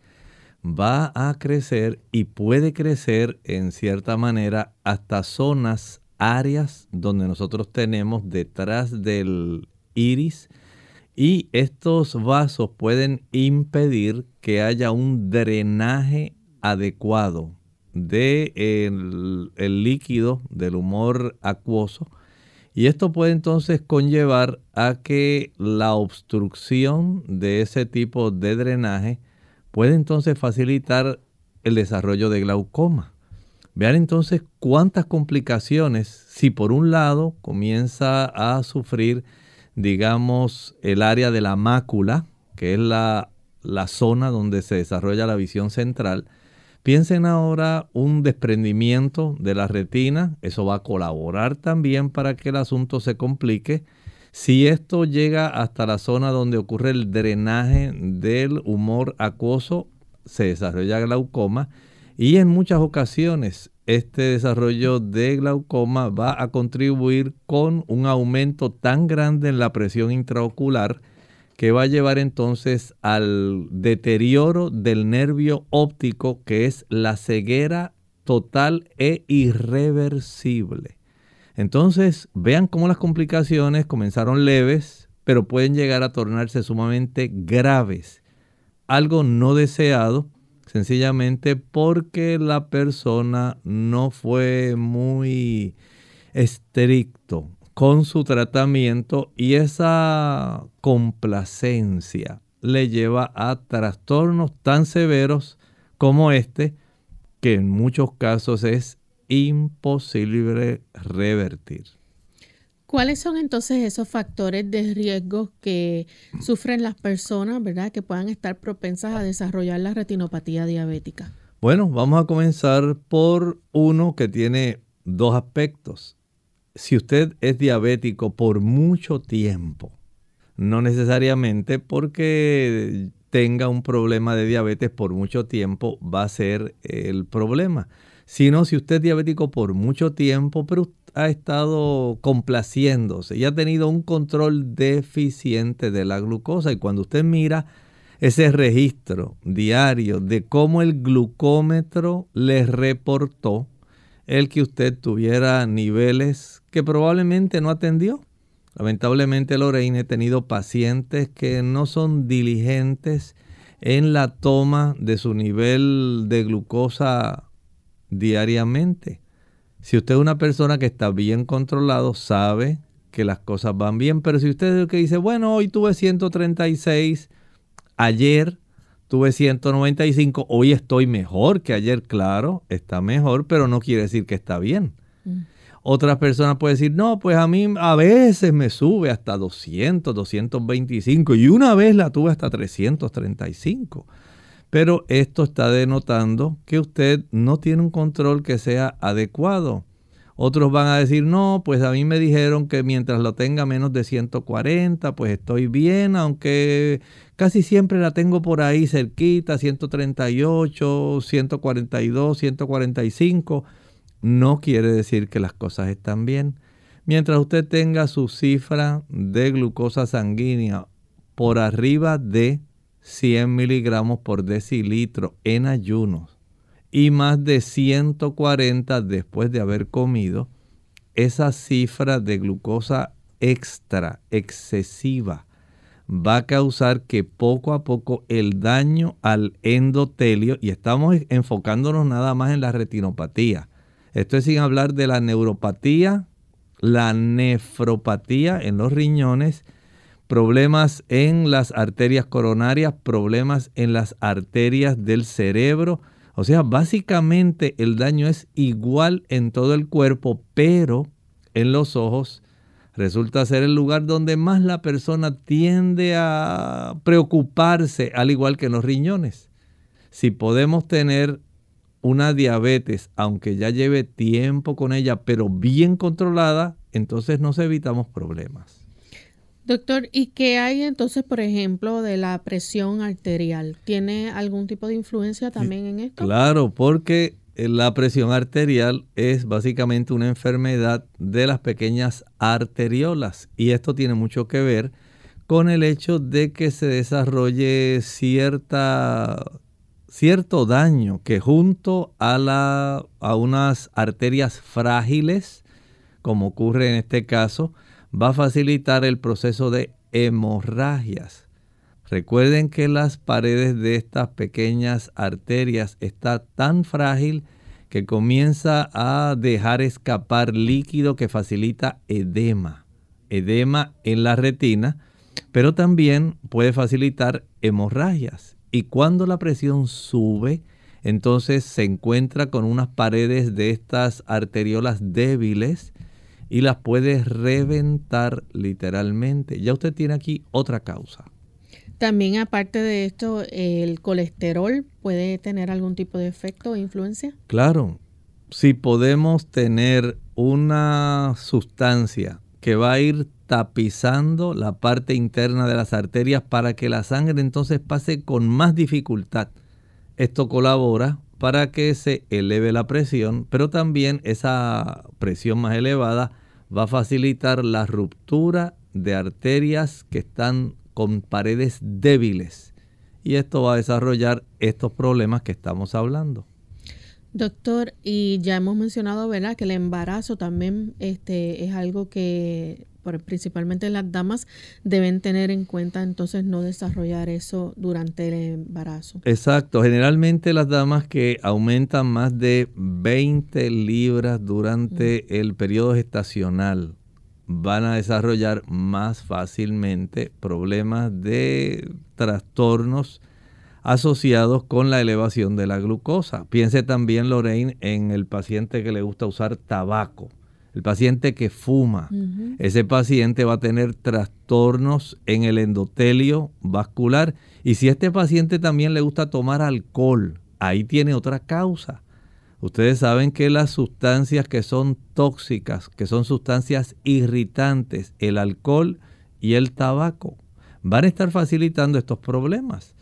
va a crecer y puede crecer en cierta manera hasta zonas, áreas donde nosotros tenemos detrás del iris y estos vasos pueden impedir que haya un drenaje adecuado del de el líquido del humor acuoso y esto puede entonces conllevar a que la obstrucción de ese tipo de drenaje puede entonces facilitar el desarrollo de glaucoma. Vean entonces cuántas complicaciones si por un lado comienza a sufrir, digamos, el área de la mácula, que es la, la zona donde se desarrolla la visión central, Piensen ahora un desprendimiento de la retina, eso va a colaborar también para que el asunto se complique. Si esto llega hasta la zona donde ocurre el drenaje del humor acuoso, se desarrolla glaucoma y en muchas ocasiones este desarrollo de glaucoma va a contribuir con un aumento tan grande en la presión intraocular que va a llevar entonces al deterioro del nervio óptico, que es la ceguera total e irreversible. Entonces, vean cómo las complicaciones comenzaron leves, pero pueden llegar a tornarse sumamente graves. Algo no deseado, sencillamente porque la persona no fue muy estricto con su tratamiento y esa complacencia le lleva a trastornos tan severos como este, que en muchos casos es imposible revertir. ¿Cuáles son entonces esos factores de riesgo que sufren las personas, verdad, que puedan estar propensas a desarrollar la retinopatía diabética? Bueno, vamos a comenzar por uno que tiene dos aspectos. Si usted es diabético por mucho tiempo, no necesariamente porque tenga un problema de diabetes por mucho tiempo va a ser el problema, sino si usted es diabético por mucho tiempo, pero ha estado complaciéndose y ha tenido un control deficiente de la glucosa. Y cuando usted mira ese registro diario de cómo el glucómetro le reportó el que usted tuviera niveles que probablemente no atendió. Lamentablemente, Lorraine, he tenido pacientes que no son diligentes en la toma de su nivel de glucosa diariamente. Si usted es una persona que está bien controlado, sabe que las cosas van bien, pero si usted es el que dice, bueno, hoy tuve 136, ayer tuve 195, hoy estoy mejor que ayer, claro, está mejor, pero no quiere decir que está bien. Mm. Otras personas pueden decir, no, pues a mí a veces me sube hasta 200, 225 y una vez la tuve hasta 335. Pero esto está denotando que usted no tiene un control que sea adecuado. Otros van a decir, no, pues a mí me dijeron que mientras lo tenga menos de 140, pues estoy bien, aunque casi siempre la tengo por ahí cerquita, 138, 142, 145. No quiere decir que las cosas están bien. Mientras usted tenga su cifra de glucosa sanguínea por arriba de 100 miligramos por decilitro en ayunos y más de 140 después de haber comido, esa cifra de glucosa extra, excesiva, va a causar que poco a poco el daño al endotelio, y estamos enfocándonos nada más en la retinopatía, esto es sin hablar de la neuropatía, la nefropatía en los riñones problemas en las arterias coronarias, problemas en las arterias del cerebro. O sea, básicamente el daño es igual en todo el cuerpo, pero en los ojos resulta ser el lugar donde más la persona tiende a preocuparse, al igual que en los riñones. Si podemos tener una diabetes, aunque ya lleve tiempo con ella, pero bien controlada, entonces nos evitamos problemas. Doctor, ¿y qué hay entonces, por ejemplo, de la presión arterial? ¿Tiene algún tipo de influencia también en esto? Claro, porque eh, la presión arterial es básicamente una enfermedad de las pequeñas arteriolas y esto tiene mucho que ver con el hecho de que se desarrolle cierta, cierto daño que junto a, la, a unas arterias frágiles, como ocurre en este caso, va a facilitar el proceso de hemorragias. Recuerden que las paredes de estas pequeñas arterias está tan frágil que comienza a dejar escapar líquido que facilita edema. Edema en la retina, pero también puede facilitar hemorragias. Y cuando la presión sube, entonces se encuentra con unas paredes de estas arteriolas débiles y las puede reventar literalmente. Ya usted tiene aquí otra causa. También aparte de esto, el colesterol puede tener algún tipo de efecto o influencia. Claro, si podemos tener una sustancia que va a ir tapizando la parte interna de las arterias para que la sangre entonces pase con más dificultad. Esto colabora para que se eleve la presión, pero también esa presión más elevada va a facilitar la ruptura de arterias que están con paredes débiles y esto va a desarrollar estos problemas que estamos hablando. Doctor, y ya hemos mencionado, ¿verdad?, que el embarazo también este, es algo que principalmente las damas deben tener en cuenta entonces no desarrollar eso durante el embarazo. Exacto, generalmente las damas que aumentan más de 20 libras durante el periodo gestacional van a desarrollar más fácilmente problemas de trastornos asociados con la elevación de la glucosa. Piense también, Lorraine, en el paciente que le gusta usar tabaco, el paciente que fuma. Ese paciente va a tener trastornos en el endotelio vascular. Y si a este paciente también le gusta tomar alcohol, ahí tiene otra causa. Ustedes saben que las sustancias que son tóxicas, que son sustancias irritantes, el alcohol y el tabaco, van a estar facilitando estos problemas.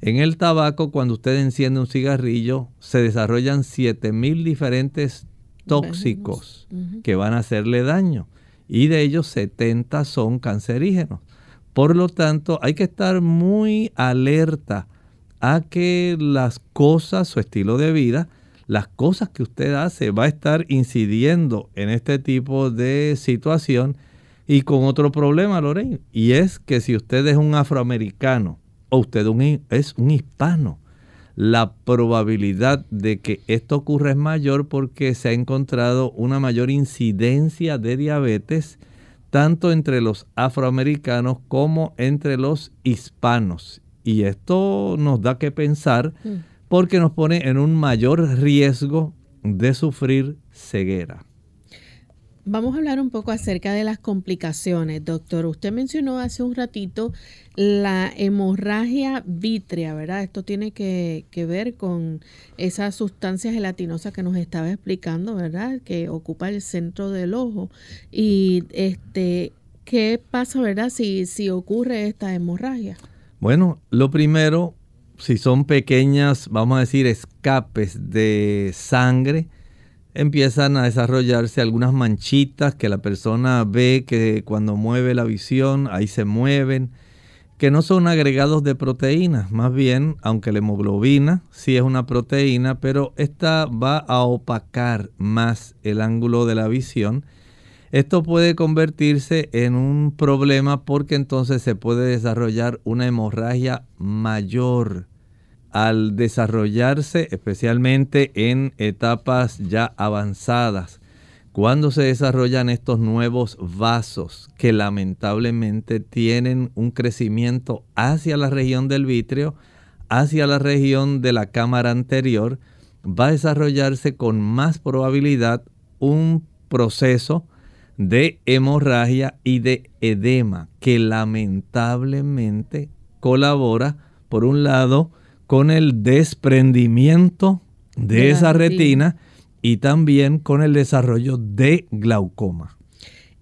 En el tabaco, cuando usted enciende un cigarrillo, se desarrollan 7000 diferentes tóxicos que van a hacerle daño. Y de ellos 70 son cancerígenos. Por lo tanto, hay que estar muy alerta a que las cosas, su estilo de vida, las cosas que usted hace va a estar incidiendo en este tipo de situación y con otro problema, Lorraine, y es que si usted es un afroamericano, o usted es un hispano, la probabilidad de que esto ocurra es mayor porque se ha encontrado una mayor incidencia de diabetes tanto entre los afroamericanos como entre los hispanos. Y esto nos da que pensar mm. porque nos pone en un mayor riesgo de sufrir ceguera. Vamos a hablar un poco acerca de las complicaciones, doctor. Usted mencionó hace un ratito la hemorragia vítrea, ¿verdad? Esto tiene que, ver con esa sustancia gelatinosa que nos estaba explicando, ¿verdad? Que ocupa el centro del ojo. Y este, ¿qué pasa, verdad, si, si ocurre esta hemorragia? Bueno, lo primero, si son pequeñas, vamos a decir, escapes de sangre, empiezan a desarrollarse algunas manchitas que la persona ve que cuando mueve la visión, ahí se mueven, que no son agregados de proteínas, más bien, aunque la hemoglobina sí es una proteína, pero esta va a opacar más el ángulo de la visión. Esto puede convertirse en un problema porque entonces se puede desarrollar una hemorragia mayor al desarrollarse especialmente en etapas ya avanzadas, cuando se desarrollan estos nuevos vasos que lamentablemente tienen un crecimiento hacia la región del vítreo, hacia la región de la cámara anterior, va a desarrollarse con más probabilidad un proceso de hemorragia y de edema que lamentablemente colabora, por un lado, con el desprendimiento de, esa retina, y también con el desarrollo de glaucoma.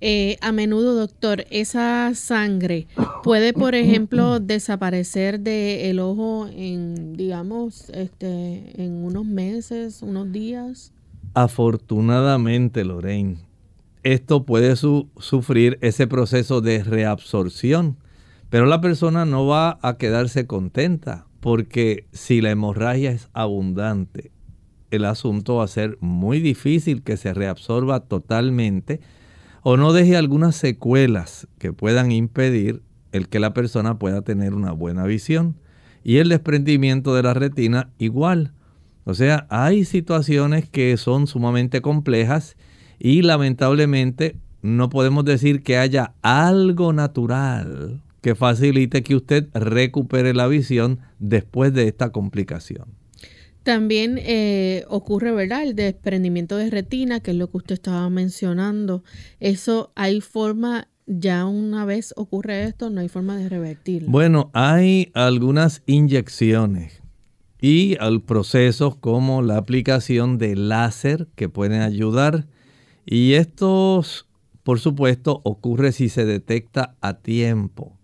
Eh, a menudo, doctor, esa sangre puede, por ejemplo, desaparecer del ojo en, digamos, este, en unos meses, unos días. Afortunadamente, Lorraine, esto puede sufrir ese proceso de reabsorción, pero la persona no va a quedarse contenta porque si la hemorragia es abundante, el asunto va a ser muy difícil que se reabsorba totalmente o no deje algunas secuelas que puedan impedir el que la persona pueda tener una buena visión. Y el desprendimiento de la retina igual. O sea, hay situaciones que son sumamente complejas y lamentablemente no podemos decir que haya algo natural que facilite que usted recupere la visión después de esta complicación. También eh, ocurre, ¿verdad? El desprendimiento de retina, que es lo que usted estaba mencionando. Eso hay forma, ya una vez ocurre esto, no hay forma de revertirlo. Bueno, hay algunas inyecciones y al procesos como la aplicación de láser que pueden ayudar. Y estos, por supuesto, ocurre si se detecta a tiempo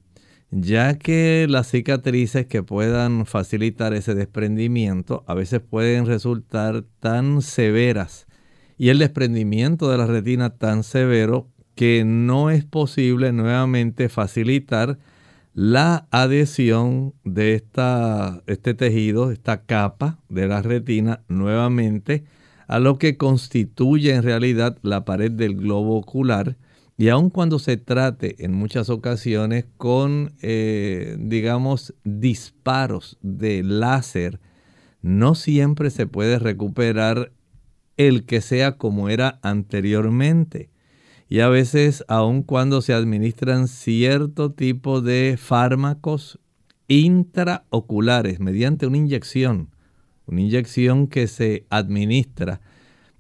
ya que las cicatrices que puedan facilitar ese desprendimiento a veces pueden resultar tan severas y el desprendimiento de la retina tan severo que no es posible nuevamente facilitar la adhesión de esta, este tejido, esta capa de la retina nuevamente a lo que constituye en realidad la pared del globo ocular y aun cuando se trate en muchas ocasiones con, eh, digamos, disparos de láser, no siempre se puede recuperar el que sea como era anteriormente. Y a veces, aun cuando se administran cierto tipo de fármacos intraoculares mediante una inyección, una inyección que se administra,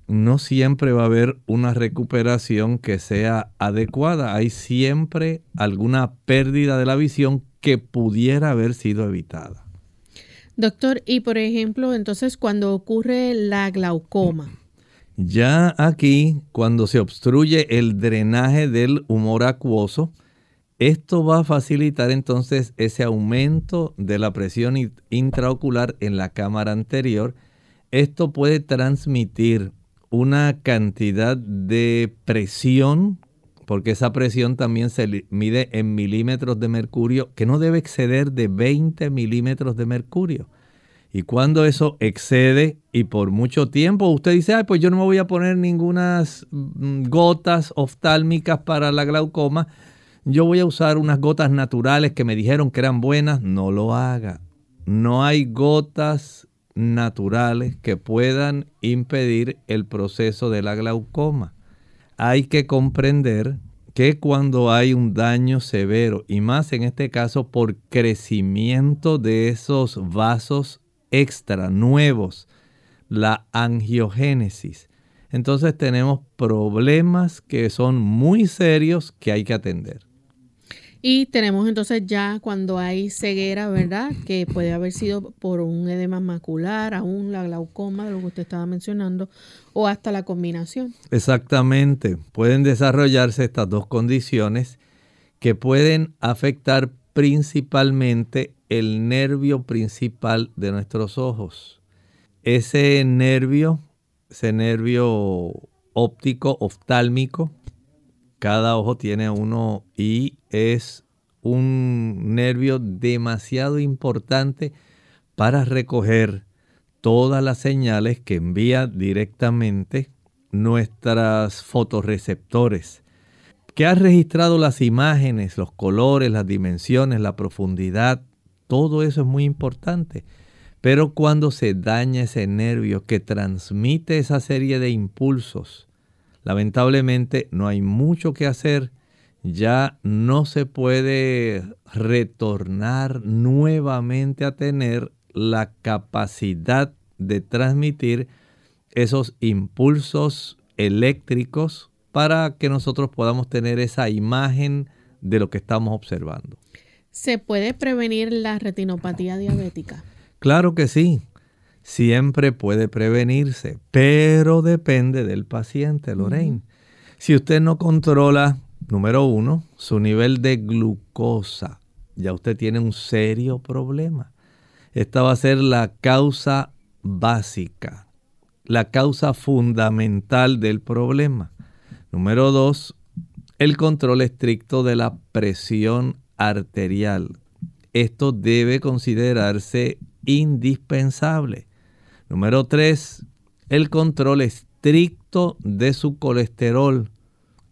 no siempre va a haber una recuperación que sea adecuada. Hay siempre alguna pérdida de la visión que pudiera haber sido evitada. Doctor, y por ejemplo, entonces cuando ocurre la glaucoma. Ya aquí, cuando se obstruye el drenaje del humor acuoso, esto va a facilitar entonces ese aumento de la presión intraocular en la cámara anterior. Esto puede transmitir una cantidad de presión, porque esa presión también se mide en milímetros de mercurio, que no debe exceder de 20 milímetros de mercurio. Y cuando eso excede y por mucho tiempo usted dice, Ay, pues yo no me voy a poner ninguna mm, gotas oftálmicas para la glaucoma, yo voy a usar unas gotas naturales que me dijeron que eran buenas, no lo haga. No hay gotas naturales que puedan impedir el proceso de la glaucoma. Hay que comprender que cuando hay un daño severo, y más en este caso por crecimiento de esos vasos extra nuevos, la angiogénesis, entonces tenemos problemas que son muy serios que hay que atender. Y tenemos entonces ya cuando hay ceguera, ¿verdad? Que puede haber sido por un edema macular, aún la glaucoma, de lo que usted estaba mencionando, o hasta la combinación. Exactamente. Pueden desarrollarse estas dos condiciones que pueden afectar principalmente el nervio principal de nuestros ojos. Ese nervio, ese nervio óptico, oftálmico, cada ojo tiene uno y es un nervio demasiado importante para recoger todas las señales que envía directamente nuestras fotorreceptores, que ha registrado las imágenes, los colores, las dimensiones, la profundidad, todo eso es muy importante. Pero cuando se daña ese nervio que transmite esa serie de impulsos, Lamentablemente no hay mucho que hacer, ya no se puede retornar nuevamente a tener la capacidad de transmitir esos impulsos eléctricos para que nosotros podamos tener esa imagen de lo que estamos observando. ¿Se puede prevenir la retinopatía diabética? Claro que sí siempre puede prevenirse, pero depende del paciente, Lorraine. Si usted no controla, número uno, su nivel de glucosa, ya usted tiene un serio problema. Esta va a ser la causa básica, la causa fundamental del problema. Número dos, el control estricto de la presión arterial. Esto debe considerarse indispensable. Número 3. El control estricto de su colesterol.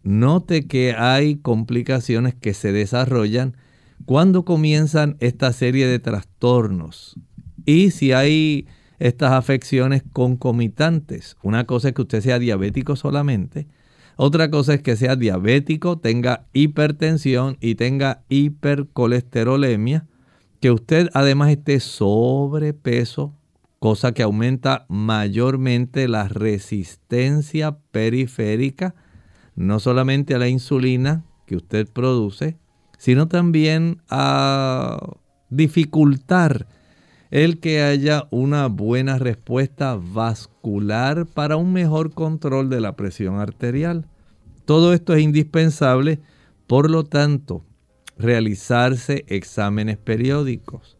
Note que hay complicaciones que se desarrollan cuando comienzan esta serie de trastornos. Y si hay estas afecciones concomitantes. Una cosa es que usted sea diabético solamente. Otra cosa es que sea diabético, tenga hipertensión y tenga hipercolesterolemia. Que usted además esté sobrepeso cosa que aumenta mayormente la resistencia periférica, no solamente a la insulina que usted produce, sino también a dificultar el que haya una buena respuesta vascular para un mejor control de la presión arterial. Todo esto es indispensable, por lo tanto, realizarse exámenes periódicos.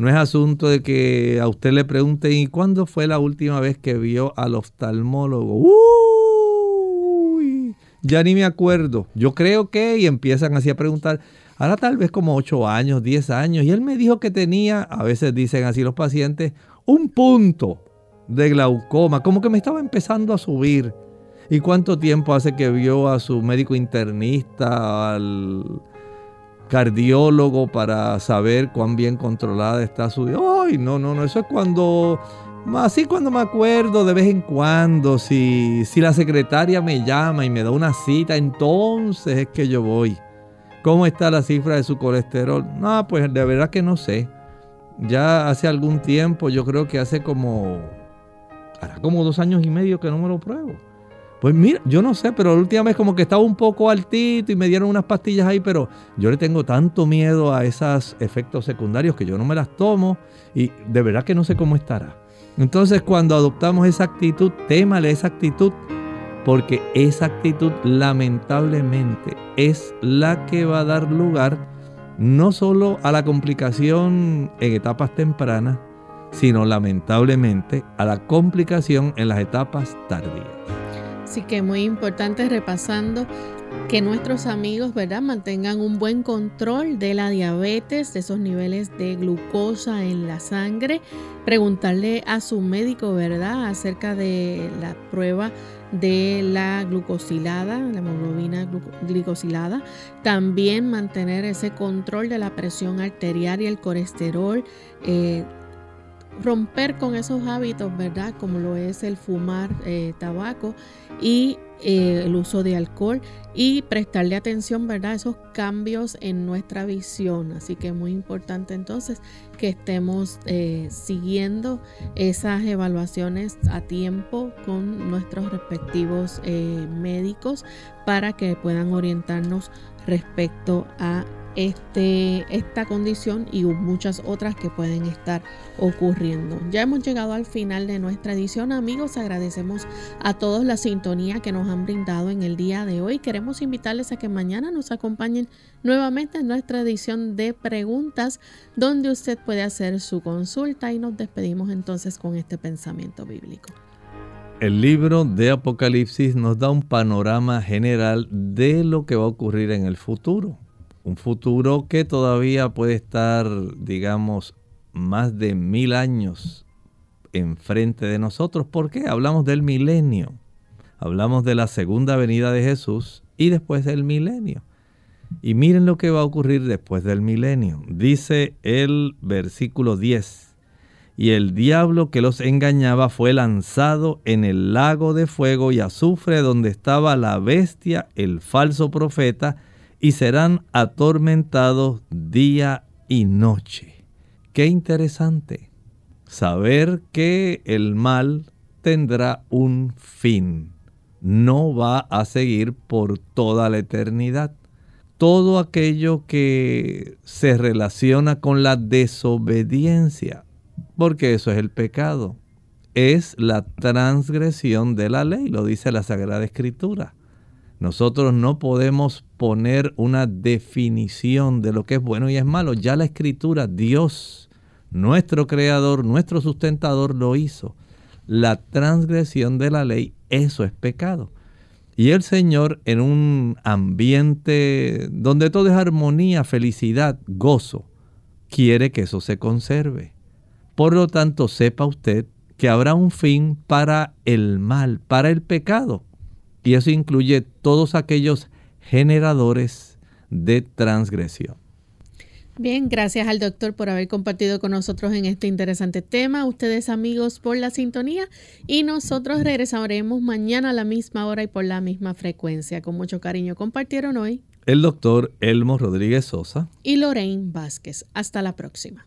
No es asunto de que a usted le pregunten, ¿y cuándo fue la última vez que vio al oftalmólogo? Uy, ya ni me acuerdo. Yo creo que, y empiezan así a preguntar, ahora tal vez como 8 años, 10 años, y él me dijo que tenía, a veces dicen así los pacientes, un punto de glaucoma, como que me estaba empezando a subir. ¿Y cuánto tiempo hace que vio a su médico internista, al cardiólogo para saber cuán bien controlada está su... ¡Ay, no, no, no! Eso es cuando Así cuando me acuerdo de vez en cuando, si, si la secretaria me llama y me da una cita, entonces es que yo voy. ¿Cómo está la cifra de su colesterol? No, pues de verdad que no sé. Ya hace algún tiempo, yo creo que hace como, hará como dos años y medio que no me lo pruebo. Pues mira, yo no sé, pero la última vez como que estaba un poco altito y me dieron unas pastillas ahí, pero yo le tengo tanto miedo a esos efectos secundarios que yo no me las tomo y de verdad que no sé cómo estará. Entonces cuando adoptamos esa actitud, témale esa actitud, porque esa actitud lamentablemente es la que va a dar lugar no solo a la complicación en etapas tempranas, sino lamentablemente a la complicación en las etapas tardías. Así que muy importante repasando que nuestros amigos, ¿verdad?, mantengan un buen control de la diabetes, de esos niveles de glucosa en la sangre. Preguntarle a su médico, ¿verdad?, acerca de la prueba de la glucosilada, la hemoglobina glicosilada. También mantener ese control de la presión arterial y el colesterol. Eh, romper con esos hábitos, ¿verdad? Como lo es el fumar eh, tabaco y eh, el uso de alcohol y prestarle atención, ¿verdad? Esos cambios en nuestra visión. Así que es muy importante entonces que estemos eh, siguiendo esas evaluaciones a tiempo con nuestros respectivos médicos para que puedan orientarnos respecto a este, esta condición y muchas otras que pueden estar ocurriendo. Ya hemos llegado al final de nuestra edición, amigos. Agradecemos a todos la sintonía que nos han brindado en el día de hoy. Queremos invitarles a que mañana nos acompañen nuevamente en nuestra edición de preguntas, donde usted puede hacer su consulta y nos despedimos entonces con este pensamiento bíblico. El libro de Apocalipsis nos da un panorama general de lo que va a ocurrir en el futuro un futuro que todavía puede estar, digamos, más de mil años enfrente de nosotros. ¿Por qué? Hablamos del milenio. Hablamos de la segunda venida de Jesús y después del milenio. Y miren lo que va a ocurrir después del milenio. Dice el versículo 10. Y el diablo que los engañaba fue lanzado en el lago de fuego y azufre donde estaba la bestia, el falso profeta, y serán atormentados día y noche. Qué interesante saber que el mal tendrá un fin. No va a seguir por toda la eternidad. Todo aquello que se relaciona con la desobediencia, porque eso es el pecado, es la transgresión de la ley, lo dice la Sagrada Escritura. Nosotros no podemos poner una definición de lo que es bueno y es malo. Ya la escritura, Dios, nuestro creador, nuestro sustentador, lo hizo. La transgresión de la ley, eso es pecado. Y el Señor en un ambiente donde todo es armonía, felicidad, gozo, quiere que eso se conserve. Por lo tanto, sepa usted que habrá un fin para el mal, para el pecado. Y eso incluye todos aquellos generadores de transgresión. Bien, gracias al doctor por haber compartido con nosotros en este interesante tema. Ustedes amigos por la sintonía y nosotros regresaremos mañana a la misma hora y por la misma frecuencia. Con mucho cariño compartieron hoy el doctor Elmo Rodríguez Sosa y Lorraine Vázquez. Hasta la próxima.